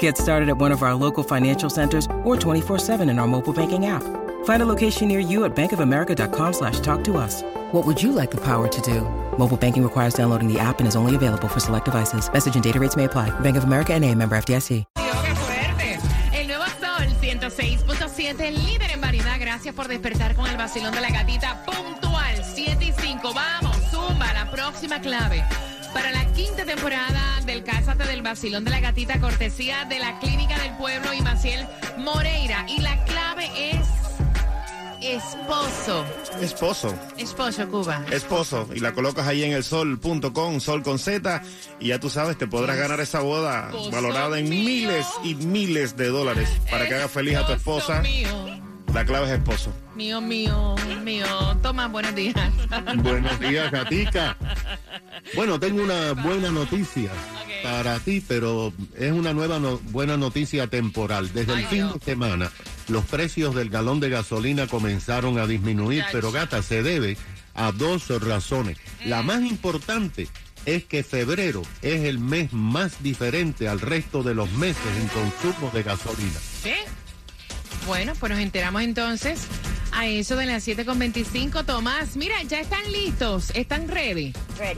Get started at one of our local financial centers or 24-7 in our mobile banking app. Find a location near you at bankofamerica.com slash talk to us. What would you like the power to do? Mobile banking requires downloading the app and is only available for select devices. Message and data rates may apply. Bank of America and a member FDIC. Dios, qué fuerte. El nuevo Sol 106.7, el líder en variedad. Gracias por despertar con el vacilón de la gatita puntual 7 y 5. Vamos, zumba, la próxima clave. Para la quinta temporada del Cásate del Vacilón de la Gatita, cortesía de la Clínica del Pueblo y Maciel Moreira. Y la clave es esposo. Esposo, Esposo, Cuba. esposo. Y la colocas ahí en el sol.com, sol con Z. Y ya tú sabes, te podrás ganar esa boda valorada en mío. miles y miles de dólares para que hagas feliz a tu esposa. Mío, La clave es esposo. mío, mío, mío. Toma, buenos días. Buenos días, Gatica. Bueno, tengo una buena noticia para ti, pero es una nueva no- buena noticia temporal. Desde Ay, el fin Dios. de semana, los precios del galón de gasolina comenzaron a disminuir, Yach. pero gata, se debe a dos razones. La Mm. más importante es que febrero es el mes más diferente al resto de los meses en consumo de gasolina. ¿Sí? Bueno, pues nos enteramos entonces a eso de las 7.25. Tomás, mira, ya están listos, están ready.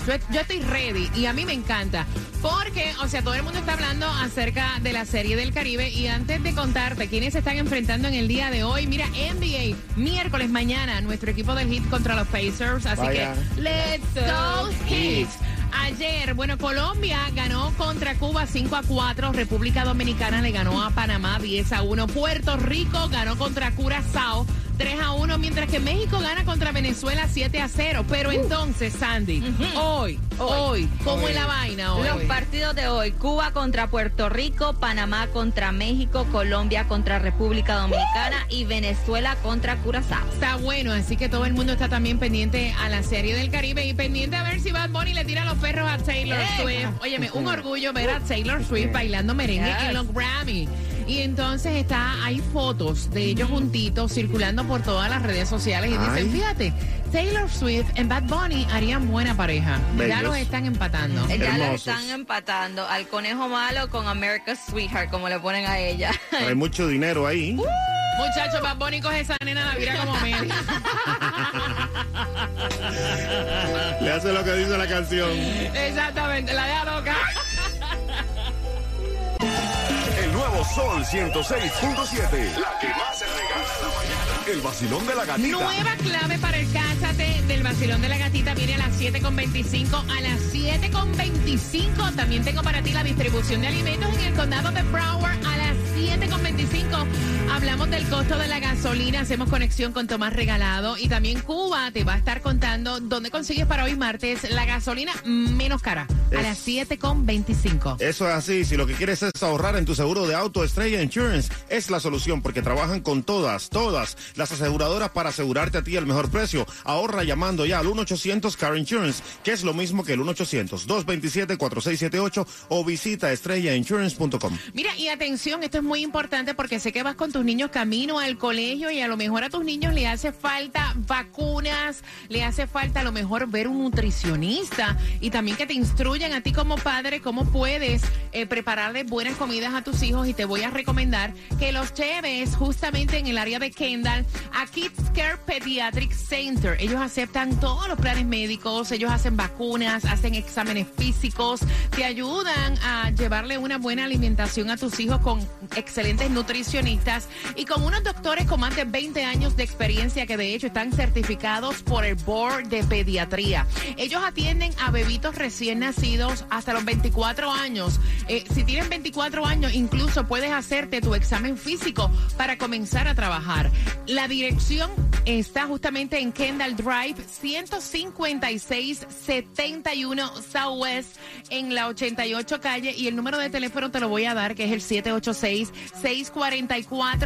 Yo, yo estoy ready y a mí me encanta. Porque, o sea, todo el mundo está hablando acerca de la Serie del Caribe. Y antes de contarte quiénes se están enfrentando en el día de hoy, mira, NBA, miércoles mañana, nuestro equipo del Hit contra los Pacers. Así Vaya. que, let's go Hit. Ayer, bueno, Colombia ganó contra Cuba 5 a 4. República Dominicana le ganó a Panamá 10 a 1. Puerto Rico ganó contra Curazao 3 a 1. Mientras que México gana contra Venezuela 7 a 0. Pero entonces, Sandy, hoy, hoy, ¿cómo es la vaina hoy? Los partidos de hoy, Cuba contra Puerto Rico, Panamá contra México, Colombia contra República Dominicana y Venezuela contra Curazao. Está bueno, así que todo el mundo está también pendiente a la serie del Caribe y pendiente a ver si Bad Bunny le tira los perros a Taylor. Swift. Óyeme, un orgullo ver a Taylor Swift bailando merengue Yes. en los Grammy. Y entonces está, hay fotos de ellos juntitos circulando por todas las redes sociales y dicen, fíjate, Taylor Swift en Bad Bunny harían buena pareja. Ya los están empatando. Ya lo Hermosos. están empatando al conejo malo con America's Sweetheart, como le ponen a ella. Hay mucho dinero ahí. Muchachos, Bad Bunny coge esa nena la vira como Meli. Le hace lo que dice la canción. Exactamente, la deja loca. Nuevo Sol 106.7. La que más se regala en la mañana. El vacilón de la gatita. Nueva clave para el Cásate del Vacilón de la Gatita viene a las 7.25. A las 7.25 también tengo para ti la distribución de alimentos en el condado de Broward. A las 7.25 hablamos del costo de la gasolina. Hacemos conexión con Tomás Regalado. Y también Cuba te va a estar contando dónde consigues para hoy martes la gasolina menos cara. A las 7.25. Eso es así. Si lo que quieres es ahorrar en tu seguro de auto, Estrella Insurance es la solución porque trabajan con todas, todas las aseguradoras para asegurarte a ti el mejor precio. Ahorra llamando ya al 1-800 Car Insurance, que es lo mismo que el 1-800-227-4678 o visita estrellainsurance.com. Mira, y atención, esto es muy importante porque sé que vas con tus niños camino al colegio y a lo mejor a tus niños le hace falta vacunas, le hace falta a lo mejor ver un nutricionista y también que te instruyan a ti como padre cómo puedes eh, prepararle buenas comidas a tus hijos y te voy a recomendar que los lleves justamente en el área de Kendall a Kids Care Pediatric Center. Ellos aceptan todos los planes médicos, ellos hacen vacunas, hacen exámenes físicos, te ayudan a llevarle una buena alimentación a tus hijos con excelentes nutricionistas y con unos doctores con más de 20 años de experiencia que de hecho están certificados por el Board de Pediatría. Ellos atienden a bebitos recién nacidos hasta los 24 años. Eh, si tienen 24 años, incluso puedes hacerte tu examen físico para comenzar a trabajar. La dirección está justamente en Kendall Drive, 15671 Southwest, en la 88 calle. Y el número de teléfono te lo voy a dar, que es el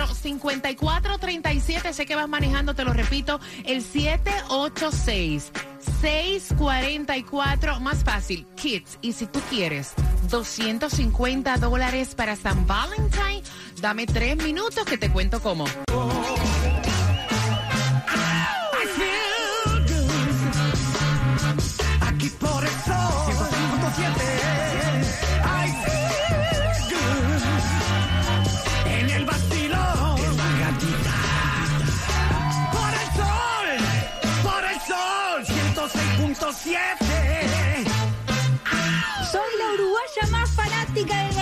786-644-5437. Sé que vas manejando, te lo repito, el 786. 644, más fácil, Kids. Y si tú quieres 250 dólares para San Valentine, dame tres minutos que te cuento cómo.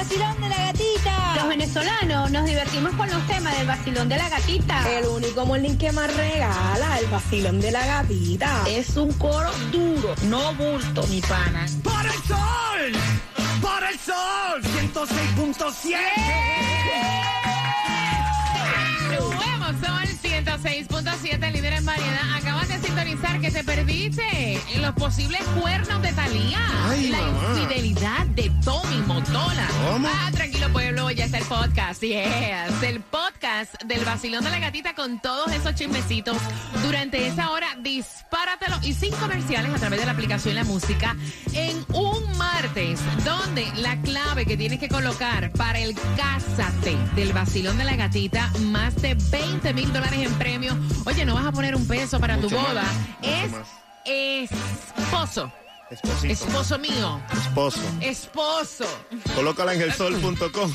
Vacilón de la gatita. Los venezolanos nos divertimos con los temas del vacilón de la gatita. El único morning que más regala el vacilón de la gatita. Es un coro duro, no bulto, mi pana. Por el sol Por el sol 106.7 106.7, líder en variedad. Acabas de sintonizar que te perdiste los posibles cuernos de Talía. Ay, la mamá. infidelidad de Tommy Motola. ¿Cómo? Ah, tranquilo pueblo, ya está el podcast. Yes, el podcast del vacilón de la gatita con todos esos chismecitos. Durante esa hora, dispáratelo y sin comerciales a través de la aplicación La Música en un martes, donde la clave que tienes que colocar para el Cásate del vacilón de la gatita, más de 20 mil dólares en premio. Oye, no vas a poner un peso para tu Mucho boda. es esposo. Esposito. Esposo mío. Esposo. Esposo. Colócala en elsol.com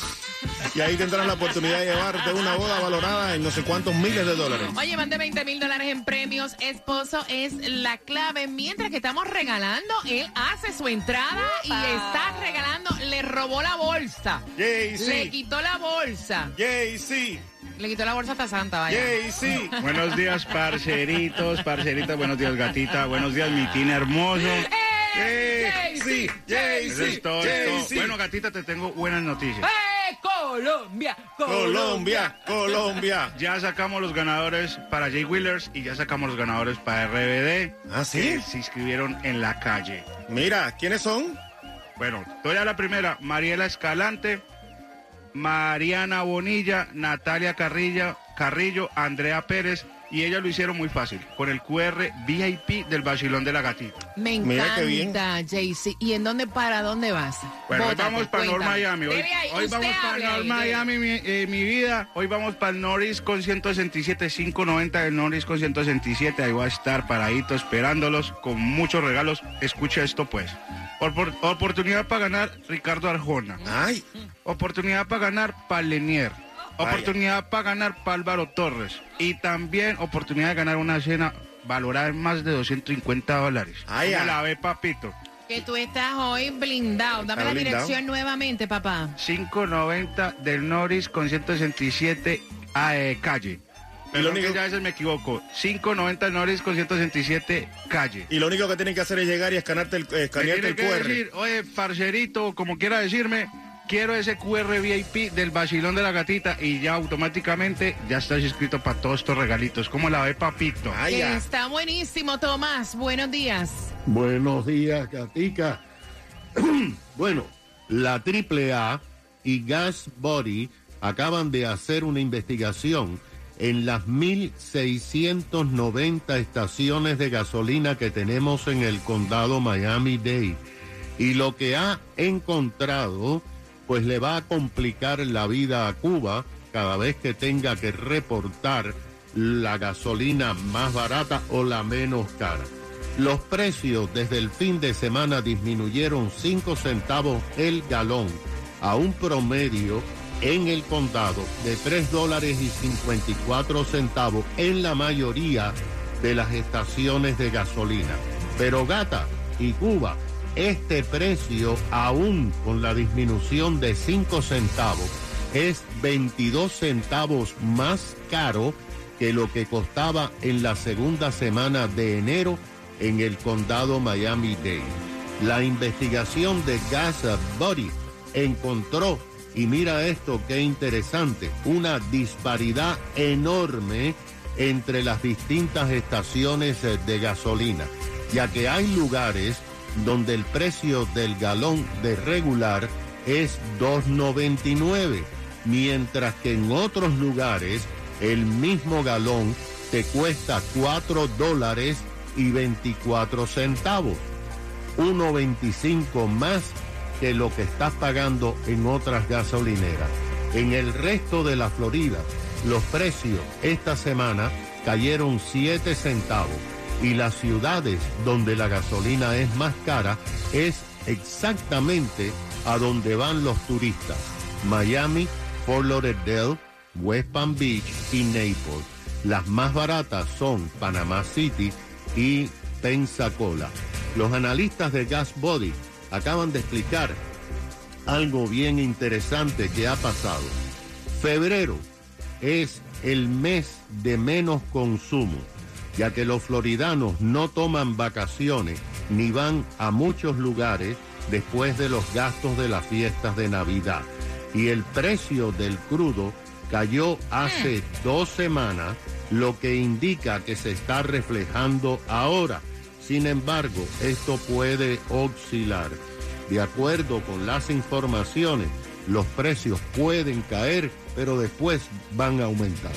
y ahí tendrás la oportunidad de llevarte una boda valorada en no sé cuántos miles de dólares. Oye, más de 20 mil dólares en premios. Esposo es la clave. Mientras que estamos regalando, él hace su entrada y está regalando. Le robó la bolsa. Le Jay-Z. quitó la bolsa. Jay-Z. Le quitó la bolsa hasta Santa, vaya. Buenos días, parceritos, parceritas. Buenos días, gatita. Buenos días, mi tina hermoso. ¡Eh! Jay-Z. Jay-Z. Bueno, gatita, te tengo buenas noticias. ¡Eh! Colombia, Colombia, Colombia. Ya sacamos los ganadores para Jay Wheelers y ya sacamos los ganadores para RBD. ¿Ah, sí? que se inscribieron en la calle. Mira, ¿quiénes son? Bueno, estoy a la primera. Mariela Escalante, Mariana Bonilla, Natalia Carrilla, Carrillo, Andrea Pérez. Y ellas lo hicieron muy fácil, con el QR VIP del Vacilón de la Gatita. Me Mira qué bien. encanta, Jaycee. ¿Y en dónde para dónde vas? Bueno, hoy vamos para North. Miami. Hoy, vamos para North. Miami, mi, eh, mi vida. Hoy vamos para el Norris con 167, 590 del Norris con 167. Ahí va a estar paradito esperándolos con muchos regalos. Escucha esto pues. Opor- oportunidad para ganar Ricardo Arjona. Ay, Oportunidad para ganar Palenier. Vaya. Oportunidad para ganar Pálvaro Torres. Y también oportunidad de ganar una cena valorada en más de 250 dólares. Ay, ¿Cómo ay. la ve, papito? Que tú estás hoy blindado. Dame la blindado. dirección nuevamente, papá. 590 del Norris con 167 a eh, calle. Y lo único- que ya a veces me equivoco. 590 del Norris con 167 calle. y lo único que tienen que hacer es llegar y escanarte el, eh, escanearte el QR. decir, oye, parcerito, como quiera decirme, quiero ese QR VIP del vacilón de la gatita y ya automáticamente ya estás inscrito para todos estos regalitos. ¿Cómo la ve, papito? Ay, ya. Está buenísimo, Tomás. Buenos días. Buenos días, Gatica. bueno, la AAA y Gas Body acaban de hacer una investigación en las 1.690 estaciones de gasolina que tenemos en el condado Miami-Dade. Y lo que ha encontrado, pues le va a complicar la vida a Cuba cada vez que tenga que reportar la gasolina más barata o la menos cara. Los precios desde el fin de semana disminuyeron 5 centavos el galón a un promedio en el condado de 3 dólares y 54 centavos en la mayoría de las estaciones de gasolina. Pero Gata y Cuba, este precio, aún con la disminución de 5 centavos, es 22 centavos más caro que lo que costaba en la segunda semana de enero en el condado Miami-Dade. La investigación de Gas Buddy encontró, y mira esto qué interesante, una disparidad enorme entre las distintas estaciones de gasolina, ya que hay lugares donde el precio del galón de regular es 2.99 mientras que en otros lugares el mismo galón te cuesta 4 dólares y 24 centavos. 1.25 más que lo que estás pagando en otras gasolineras. En el resto de la Florida, los precios esta semana cayeron 7 centavos y las ciudades donde la gasolina es más cara es exactamente a donde van los turistas. Miami, Fort Lauderdale, West Palm Beach y Naples. Las más baratas son Panama City y Pensacola. Los analistas de Gas Body acaban de explicar algo bien interesante que ha pasado. Febrero es el mes de menos consumo, ya que los floridanos no toman vacaciones ni van a muchos lugares después de los gastos de las fiestas de Navidad. Y el precio del crudo cayó hace dos semanas, lo que indica que se está reflejando ahora. Sin embargo, esto puede oscilar. De acuerdo con las informaciones, los precios pueden caer, pero después van a aumentar.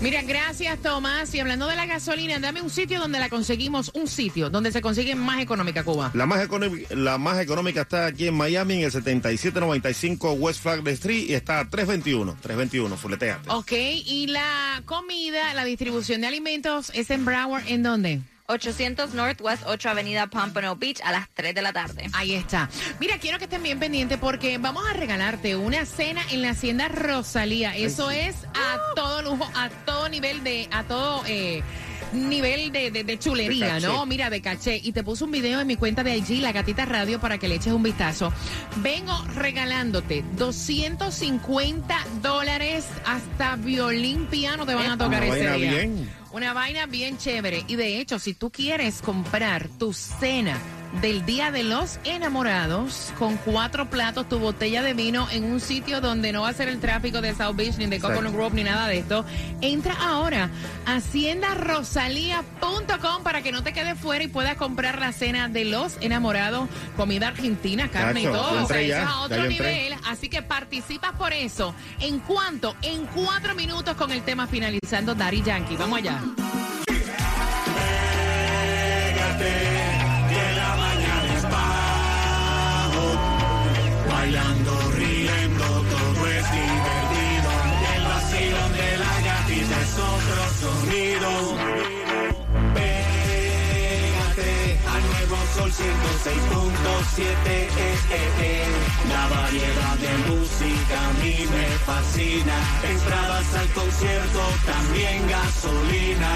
Mira, gracias Tomás. Y hablando de la gasolina, dame un sitio donde la conseguimos, un sitio donde se consigue más económica Cuba. La más, económica, la más económica está aquí en Miami, en el 7795 West Flag Street, y está a 321, 321, fuleteate. Ok, y la comida, la distribución de alimentos es en Broward, ¿en dónde? 800 Northwest 8 Avenida Pompano Beach a las 3 de la tarde. Ahí está. Mira, quiero que estén bien pendientes porque vamos a regalarte una cena en la Hacienda Rosalía. Eso es a todo lujo, a todo nivel de, a todo eh, nivel de, de- de chulería, De. ¿no? Mira, de caché. Y te puse un video en mi cuenta de IG, La Gatita Radio, para que le eches un vistazo. Vengo regalándote 250 dólares hasta violín piano te van a tocar Una ese vaina día. bien. Una vaina bien chévere. Y de hecho, si tú quieres comprar tu cena del Día de los Enamorados con cuatro platos, tu botella de vino en un sitio donde no va a ser el tráfico de South Beach, ni de. Coconut Grove, ni nada de esto, entra ahora a haciendarosalía.com para que no te quedes fuera y puedas comprar la cena de los enamorados, comida argentina, carne y todo. yo O sea, entré eso ya, es a otro nivel. Así que participas por eso. ¿En cuánto? En cuatro minutos con el tema finalizando Daddy Yankee. Vamos allá. 106.7. Eh, eh. La variedad de música a mí me fascina. Entradas al concierto, también gasolina.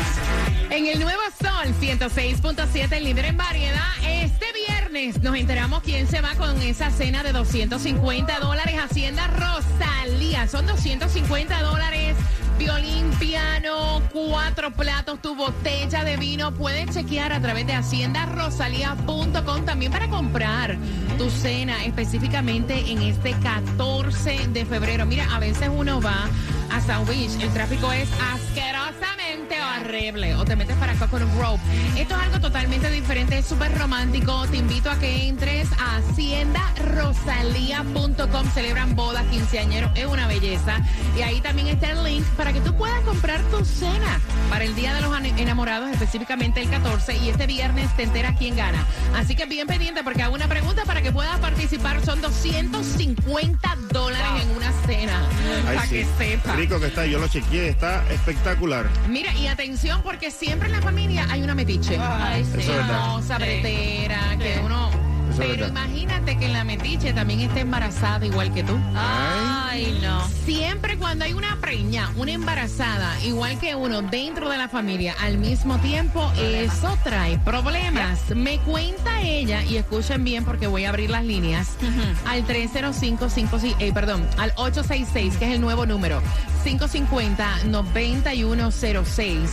En el Nuevo Sol 106.7, el líder en variedad, este viernes nos enteramos quién se va con esa cena de 250 dólares. Hacienda Rosalía, son 250 dólares. Violín, piano, cuatro platos, tu botella de vino. Puedes chequear a través de haciendarosalía.com también para comprar tu cena específicamente en este 14 de febrero. Mira, a veces uno va a South Beach, el tráfico es asquerosamente horrible. O te metes para Coconut Grove. Esto es algo totalmente diferente, es súper romántico. Te invito a que entres a haciendarosalía.com. Celebran bodas, quinceañeros, es una belleza. Y ahí también está el link para que tú puedas comprar tu cena para el Día de los Enamorados, específicamente el 14. Y este viernes te enteras quién gana. Así que bien pendiente porque hago una pregunta para que puedas participar. Son 250 dólares en una cena. Ay, para sí. que sepa. Rico que está, yo lo chequeé, está espectacular. Mira, y atención, porque siempre en la familia hay una metiche. Ay, sí. Eso es verdad. Famosa, bretera, que uno. Eso es Pero verdad. imagínate que la metiche también esté embarazada igual que tú. Ay, no. Siempre cuando hay una preña, una embarazada, igual que uno dentro de la familia al mismo tiempo, eso trae problemas. Me cuenta ella, y escuchen bien porque voy a abrir las líneas, al 305 56 eh, perdón, al 866, que es el nuevo número, 550-9106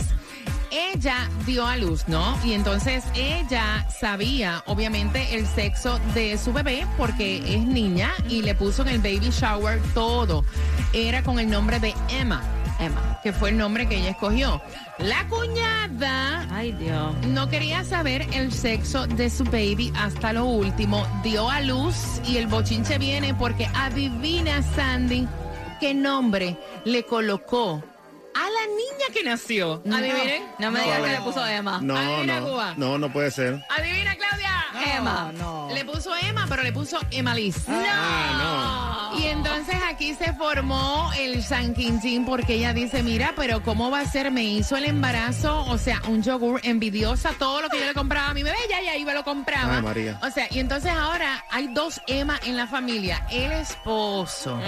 ella dio a luz, ¿no? Y entonces ella sabía, obviamente, el sexo de su bebé porque es niña y le puso en el baby shower todo. Era con el nombre de Emma. Emma. que fue el nombre que ella escogió. La cuñada Ay, Dios. no quería saber el sexo de su baby hasta lo último. Dio a luz y el bochinche viene porque adivina Sandy qué nombre le colocó niña que nació. Adivinen. No me digas que le puso Emma. No, Adivina, no, Cuba. no, no puede ser. Adivina, Claudia. Emma. Le puso Emma, pero le puso Emma Liz. Ah, Y entonces aquí se formó el San Quintín porque ella dice, mira, pero ¿cómo va a ser? Me hizo el embarazo, o sea, un yogur envidiosa, todo lo que yo le compraba a mi bebé, ya, ya iba, lo compraba. Ay, María. O sea, y entonces ahora hay dos Emma en la familia. El esposo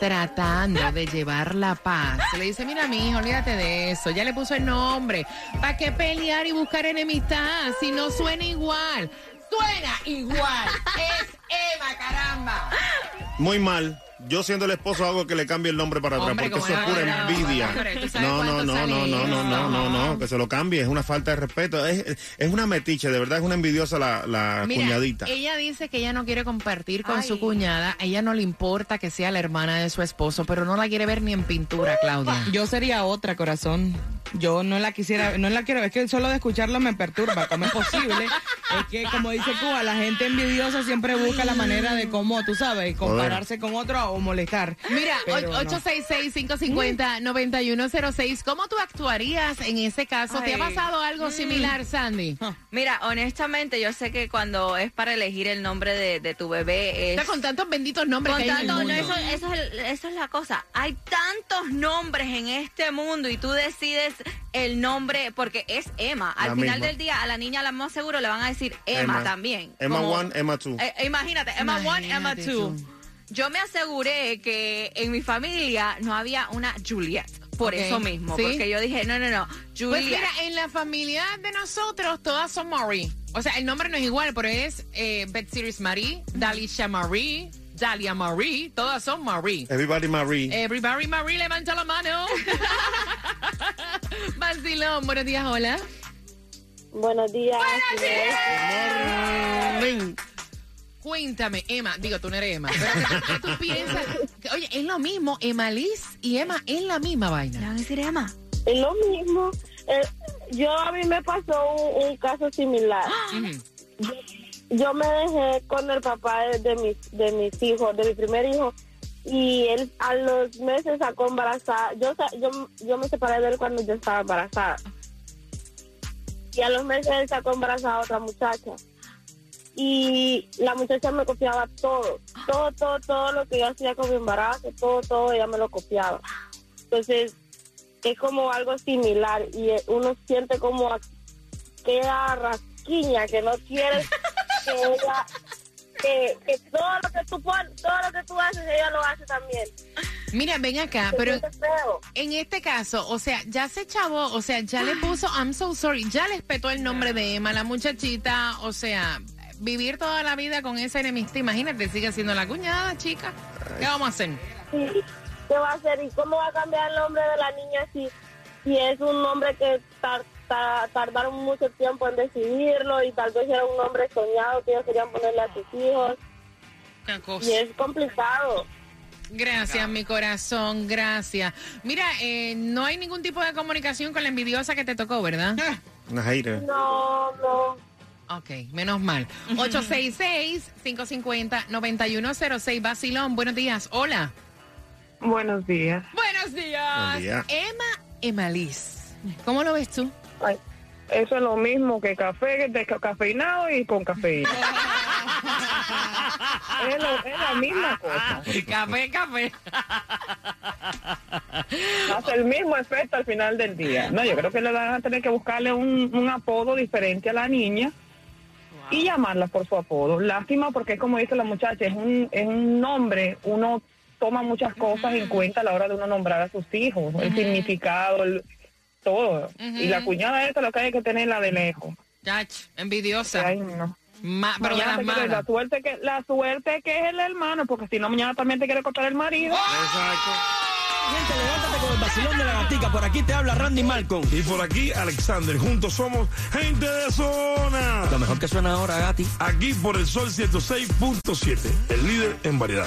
tratando de llevar la paz. Le dice, mira, mi hijo, olvídate de eso. Ya le puso el nombre. ¿Para qué pelear y buscar enemistad si no suena igual? Suena igual. es Emma, caramba. Muy mal. Yo siendo el esposo hago que le cambie el nombre para atrás Hombre, porque eso ¿cómo es pura No, envidia. hombre, ¿tú sabes No, no, cuánto no, no, no, no, no, no, no, que se lo cambie, es una falta de respeto. Es, es una metiche, de verdad es una envidiosa la, la Mira, cuñadita. ella dice que ella no quiere compartir con Ay. su cuñada. A ella no le importa que sea la hermana de su esposo, pero no la quiere ver ni en pintura, Claudia. Yo sería otra, corazón. Yo no la quisiera, no la quiero, es que solo de escucharlo me perturba, ¿cómo es posible? Es que, como dice Cuba, la gente envidiosa siempre busca la manera de cómo, tú sabes, compararse con otro o molestar. Mira, Pero no. 866-550-9106. ¿Cómo tú actuarías en ese caso? ¿Te ha pasado algo similar, Sandy? Mira, honestamente, yo sé que cuando es para elegir el nombre de, de tu bebé es... Está con tantos benditos nombres Con que hay en el tanto- no, mundo. eso, eso es el- eso es la cosa. Hay tantos nombres en este mundo y tú decides el nombre porque es Emma. Al La final misma. del día, a la niña la más seguro le van a decir Emma, Emma. también. Emma Como- one, Emma two. Eh, imagínate, Emma one, Emma Imagínate two. tú. Yo me aseguré que en mi familia no había una Juliet. Por eso mismo. ¿sí? Porque yo dije, no, no, no. Pues Juliet. mira, en la familia de nosotros todas son Marie. O sea, el nombre no es igual, pero es eh, Betseries Marie, Dalisha Marie, Dalia Marie, todas son Marie. Everybody Marie. Everybody Marie, levanta la mano. Vacilón, buenos días, hola. Buenos días. Morning. Cuéntame, Emma, digo, tú no eres Emma, pero ¿qué, tú piensas? Que, Oye, es lo mismo, Emma Liz y Emma es la misma ¿Le vaina. van a decir Emma? Es lo mismo. Eh, yo a mí me pasó un, un caso similar. Yo me dejé con el papá de, mis de mis hijos, de mi primer hijo, y él a los meses sacó embarazada. Yo yo yo me separé de él cuando yo estaba embarazada. Y a los meses él sacó embarazada a otra muchacha. Y la muchacha me copiaba todo, todo, todo, todo lo que yo hacía con mi embarazo, todo, todo, ella me lo copiaba. Entonces, es como algo similar y uno siente como aquella rasquiña que no quieres que ella, que, que todo lo que tú todo lo que tú haces, ella lo hace también. Mira, ven acá, pero en este caso, o sea, ya se chavó, o sea, ya le puso I'm so sorry, ya le espetó el nombre de Emma, la muchachita, o sea, vivir toda la vida con esa enemistad, imagínate, sigue siendo la cuñada, chica. ¿Qué vamos a hacer? Sí, ¿Qué va a hacer? ¿Y cómo va a cambiar el nombre de la niña si, si es un nombre que tar- ta- tardaron mucho tiempo en decidirlo y tal vez era un nombre soñado que ellos querían ponerle a sus hijos? Una cosa. Y es complicado. Gracias, mi corazón, gracias. Mira, eh, no hay ningún tipo de comunicación con la envidiosa que te tocó, ¿verdad? Hater. No, no. Ok, menos mal. 866-550-9106, Basilón, buenos días. Hola. Buenos días. Buenos días. Buen día. Emma Emalis. ¿Cómo lo ves tú? Ay, eso es lo mismo que café descafeinado y con cafeína. es, lo- es la misma cosa. café, café. Hace el mismo efecto al final del día. No, yo creo que le van a tener que buscarle un, un apodo diferente a la niña y llamarla por su apodo. Lástima porque como dice la muchacha, es un, es un nombre, uno toma muchas cosas en cuenta a la hora de uno nombrar a sus hijos, el significado, el- todo. Y la cuñada esta lo que hay que tenerla de lejos. Chach, envidiosa. Ay, no. Ma- pero de las la suerte que la suerte que es el hermano, porque si no mañana también te quiere cortar el marido. Exacto. Gente, levántate con el vacilón de la gatica. Por aquí te habla Randy Malcolm. Y por aquí, Alexander. Juntos somos gente de zona. Lo mejor que suena ahora, Gati. Aquí por el Sol 106.7, el líder en variedad.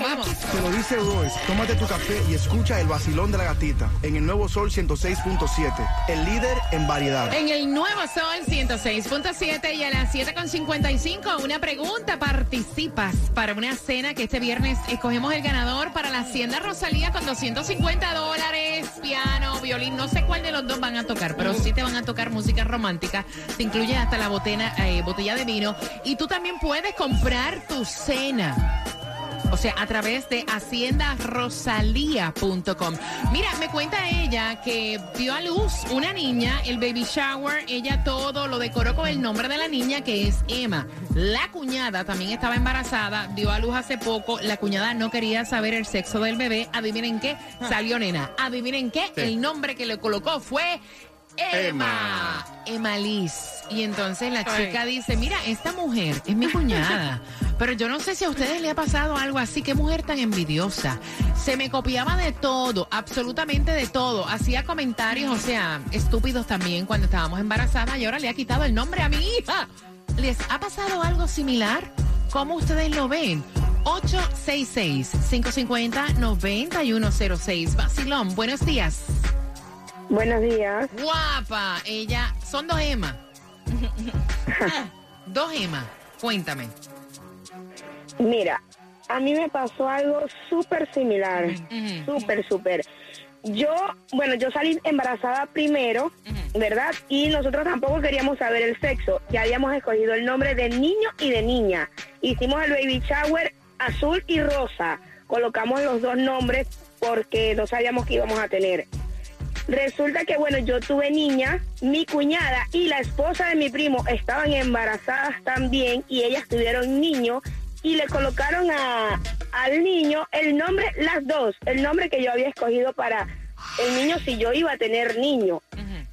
Vamos. Te lo dice Royce, tómate tu café y escucha el vacilón de la gatita en el nuevo Sol 106.7, el líder en variedad. En el nuevo Sol 106.7 y a las 7.55, una pregunta. ¿Participas para una cena que este viernes escogemos el ganador para la Hacienda Rosalía con 250 dólares, piano, violín? No sé cuál de los dos van a tocar, pero sí te van a tocar música romántica. Te incluye hasta la botena, eh, botella de vino. Y tú también puedes comprar tu cena. O sea, a través de haciendarosalía.com. Mira, me cuenta ella que dio a luz una niña, el baby shower, ella todo lo decoró con el nombre de la niña que es Emma. La cuñada también estaba embarazada, dio a luz hace poco, la cuñada no quería saber el sexo del bebé, adivinen qué, salió nena. Adivinen qué, el nombre que le colocó fue Emma. Emma Liz. Y entonces la chica dice, mira, esta mujer es mi cuñada. Pero yo no sé si a ustedes le ha pasado algo así. Qué mujer tan envidiosa. Se me copiaba de todo, absolutamente de todo. Hacía comentarios, o sea, estúpidos también cuando estábamos embarazadas y ahora le ha quitado el nombre a mi hija. ¿Les ha pasado algo similar? ¿Cómo ustedes lo ven? 866-550-9106. Basilón, buenos días. Buenos días. Guapa, ella, son dos Emma. dos Emma, cuéntame. Mira, a mí me pasó algo súper similar, súper, súper. Yo, bueno, yo salí embarazada primero, ¿verdad? Y nosotros tampoco queríamos saber el sexo. Ya habíamos escogido el nombre de niño y de niña. Hicimos el baby shower azul y rosa. Colocamos los dos nombres porque no sabíamos que íbamos a tener. Resulta que, bueno, yo tuve niña, mi cuñada y la esposa de mi primo estaban embarazadas también y ellas tuvieron niño y le colocaron a, al niño el nombre, las dos, el nombre que yo había escogido para el niño si yo iba a tener niño.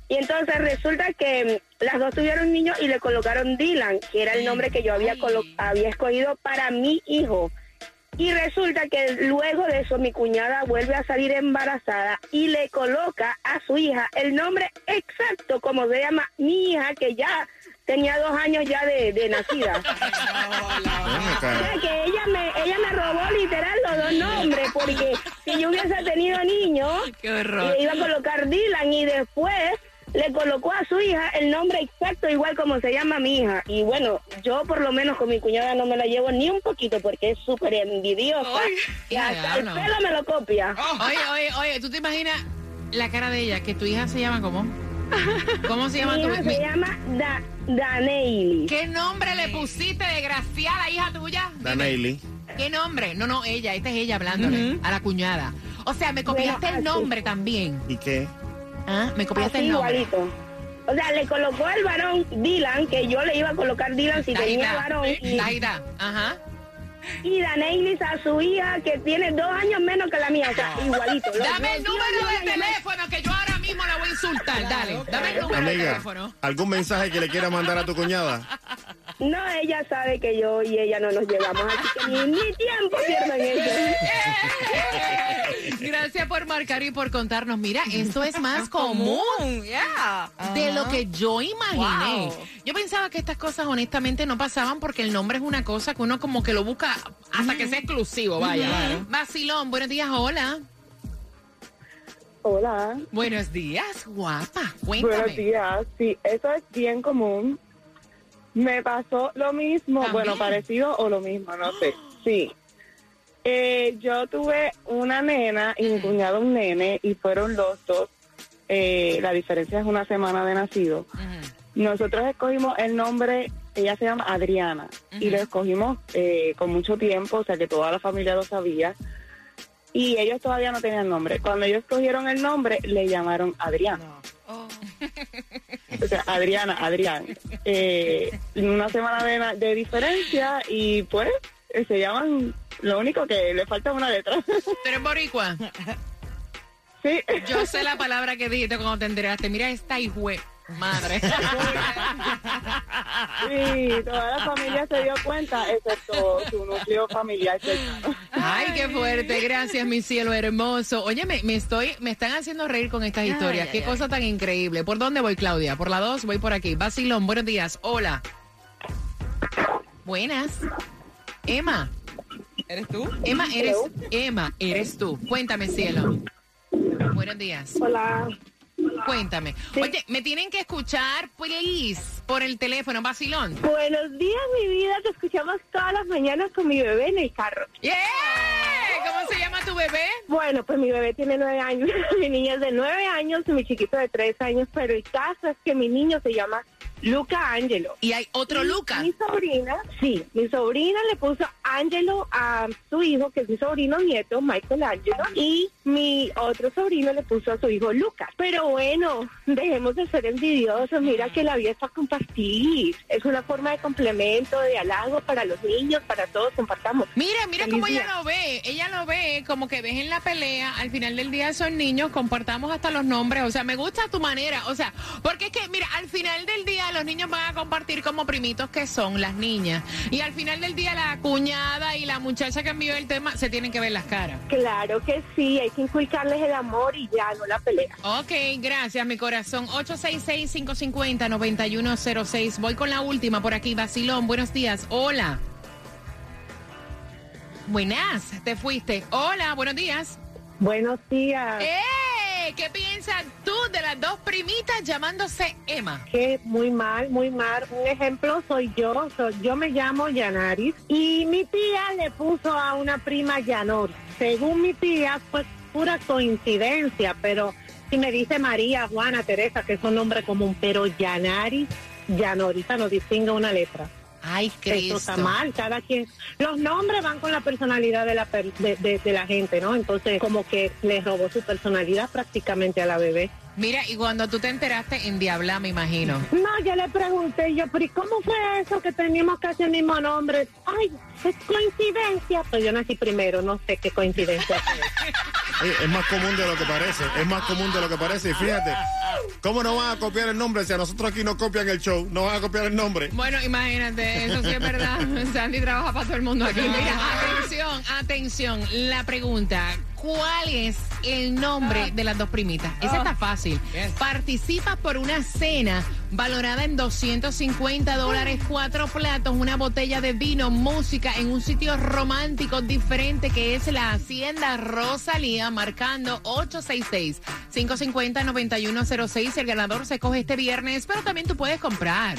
Y entonces resulta que mm, las dos tuvieron niño y le colocaron Dylan, que era el nombre que yo había, había escogido para mi hijo. Y resulta que luego de eso mi cuñada vuelve a salir embarazada y le coloca a su hija el nombre exacto como se llama mi hija que ya tenía dos años ya de, de nacida. O sea que ella me, ella me robó literal los dos nombres porque si yo hubiese tenido niños le iba a colocar Dylan y después le colocó a su hija el nombre exacto igual como se llama mi hija. Y bueno, yo por lo menos con mi cuñada no me la llevo ni un poquito porque es súper envidiosa. y hasta el pelo me lo copia. Oye, oye, oye, ¿tú te imaginas la cara de ella? Que tu hija se llama ¿cómo? ¿Cómo se llama Mi tu hija mi- se llama da Daneili. ¿Qué nombre le pusiste, desgraciada, hija tuya? Danelli. ¿Qué nombre? No, no, ella, esta es ella hablándole a la cuñada. O sea, me copiaste Bueno, el nombre también. ¿Y qué? ¿Ah? Me copiaste Así el nombre. igualito. O sea, le colocó al varón Dylan, que yo le iba a colocar Dylan si tenía varón. Y, ajá. y Daneilis a su hija, que tiene dos años menos que la mía. O sea, igualito. Los Dame el número yo la de llamé. teléfono que yo ahora mismo la voy a insultar. Dale, dame el número de Amiga, teléfono. ¿algún mensaje que le quiera mandar a tu cuñada? No, ella sabe que yo y ella no nos llevamos, así que ni, ni tiempo pierdan eso. Gracias por marcar y por contarnos. Mira, esto es más común de lo que yo imaginé. Wow. Yo pensaba que estas cosas honestamente no pasaban porque el nombre es una cosa que uno como que lo busca hasta que sea exclusivo, vaya. Vacilón, buenos días, hola. Hola. Buenos días, guapa. Cuéntame. Buenos días. Sí, eso es bien común. Me pasó lo mismo, ¿También? bueno, parecido o lo mismo, no sé. Sí. Eh, yo tuve una nena y mi cuñado un nene y fueron los dos. eh, la diferencia es una semana de nacido. Nosotros escogimos el nombre, ella se llama Adriana, y lo escogimos eh, con mucho tiempo, o sea que toda la familia lo sabía. Y ellos todavía no tenían nombre. Cuando ellos escogieron el nombre, le llamaron Adriana. O sea, Adriana, Adrián. Eh, una semana de, de diferencia y pues eh, se llaman, lo único que le falta una letra. ¿Tú eres boricua? Sí. Yo sé la palabra que dijiste cuando te enteraste. Mira esta hijue madre. Sí, toda la familia se dio cuenta, excepto su núcleo familiar cercano. Ay, qué fuerte. Gracias, mi cielo hermoso. Oye, me, me estoy, me están haciendo reír con estas historias. ay, qué ay. cosa tan increíble. ¿Por dónde voy, Claudia? ¿Por la dos? Voy por aquí. Basilón, buenos días. Hola. Buenas. Emma. ¿Eres tú? Emma, eres, Emma, eres tú. Cuéntame, cielo. Buenos días. Hola. Cuéntame. Oye, me tienen que escuchar, please, por el teléfono, vacilón. Buenos días, mi vida. Te escuchamos todas las mañanas con mi bebé en el carro. ¡Yeah! ¿Cómo se llama tu bebé? Bueno, pues mi bebé tiene nueve años. mi niña es de nueve años y mi chiquito de tres años. Pero el caso es que mi niño se llama Luca Angelo. ¿Y hay otro Luca? Mi sobrina, sí, mi sobrina le puso Angelo a su hijo, que es mi sobrino nieto, Michael Angelo, y mi otro sobrino le puso a su hijo Lucas. Pero bueno, dejemos de ser envidiosos, mira que la vida es para compartir. Es una forma de complemento, de halago para los niños, para todos, compartamos. Mira, mira Feliz cómo día. ella lo ve. Ella lo ve como que ves en la pelea. Al final del día son niños, compartamos hasta los nombres. O sea, me gusta tu manera. O sea, porque es que, mira, al final del día los niños van a compartir como primitos que son las niñas. Y al final del día la cuñada y la muchacha que envió el tema se tienen que ver las caras. Claro que sí, hay que inculcarles el amor y ya, no la pelea. Ok, gracias, mi corazón. 866-550-9106. Voy con la última por aquí. Basilón, buenos días. Hola. Buenas, te fuiste. Hola, buenos días. Buenos días. ¡Eh! ¿Qué piensas tú de las dos primitas llamándose Emma? que muy mal, muy mal. Un ejemplo soy yo, soy- yo me llamo Yanaris y mi tía le puso a una prima Yanor. Según mi tía fue pura coincidencia, pero si me dice María, Juana, Teresa, que es un nombre común, pero Yanaris, Yanorita no distingue una letra. Ay, Eso está Cristo. mal, cada quien. Los nombres van con la personalidad de la, per- de, de- de la gente, ¿no? Entonces, como que le robó su personalidad prácticamente a la bebé. Mira, y cuando tú te enteraste en Diabla, me imagino. No, yo le pregunté, yo, pero ¿y cómo fue eso que teníamos casi el mismo nombre? Ay, es coincidencia. Pues yo nací primero, no sé qué coincidencia fue. Eh, Es más común de lo que parece, es más común de lo que parece. Y fíjate, ¿cómo no van a copiar el nombre si a nosotros aquí no copian el show? No van a copiar el nombre. Bueno, imagínate, eso sí es verdad. Sandy trabaja para todo el mundo aquí. Mira, atención, atención. La pregunta, ¿cuál es el nombre de las dos primitas? Esa está fácil. Participa por una cena valorada en 250 dólares, cuatro platos, una botella de vino, música en un sitio romántico diferente que es la Hacienda Rosalía, marcando 866-550-9106. El ganador se coge este viernes, pero también tú puedes comprar.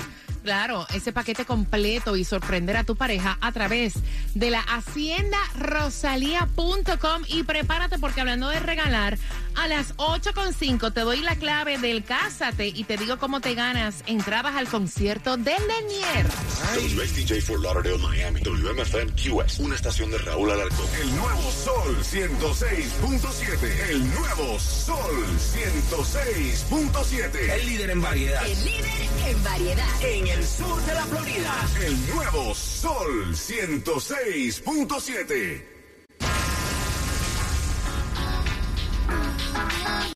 Claro, ese paquete completo y sorprender a tu pareja a través de la haciendarosalía.com y prepárate porque hablando de regalar, a las 8.5 te doy la clave del Cásate y te digo cómo te ganas entradas al concierto de Lenier. For Lauderdale, Miami. WMFM QS. Una estación de Raúl Alarcón. El nuevo Sol 106.7. El nuevo Sol 106.7. El líder en variedad. El líder en variedad. En el sur de la Florida. El nuevo Sol 106.7.